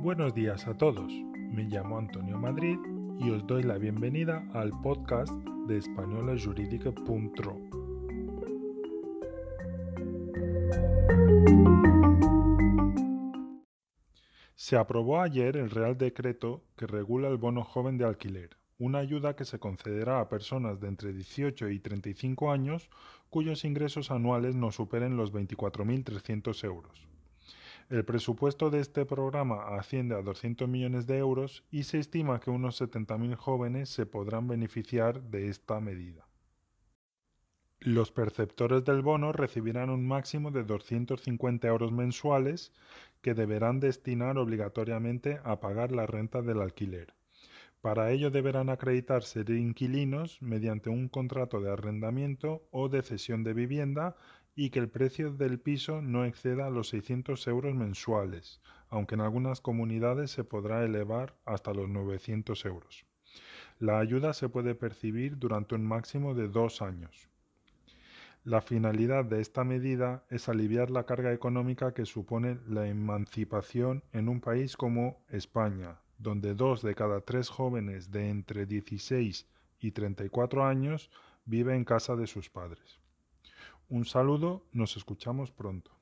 Buenos días a todos, me llamo Antonio Madrid y os doy la bienvenida al podcast de españolajurídica.ro. Se aprobó ayer el Real Decreto que regula el bono joven de alquiler, una ayuda que se concederá a personas de entre 18 y 35 años cuyos ingresos anuales no superen los 24.300 euros. El presupuesto de este programa asciende a 200 millones de euros y se estima que unos 70.000 jóvenes se podrán beneficiar de esta medida. Los perceptores del bono recibirán un máximo de 250 euros mensuales que deberán destinar obligatoriamente a pagar la renta del alquiler. Para ello deberán acreditar ser inquilinos mediante un contrato de arrendamiento o de cesión de vivienda y que el precio del piso no exceda los 600 euros mensuales, aunque en algunas comunidades se podrá elevar hasta los 900 euros. La ayuda se puede percibir durante un máximo de dos años. La finalidad de esta medida es aliviar la carga económica que supone la emancipación en un país como España, donde dos de cada tres jóvenes de entre 16 y 34 años vive en casa de sus padres. Un saludo, nos escuchamos pronto.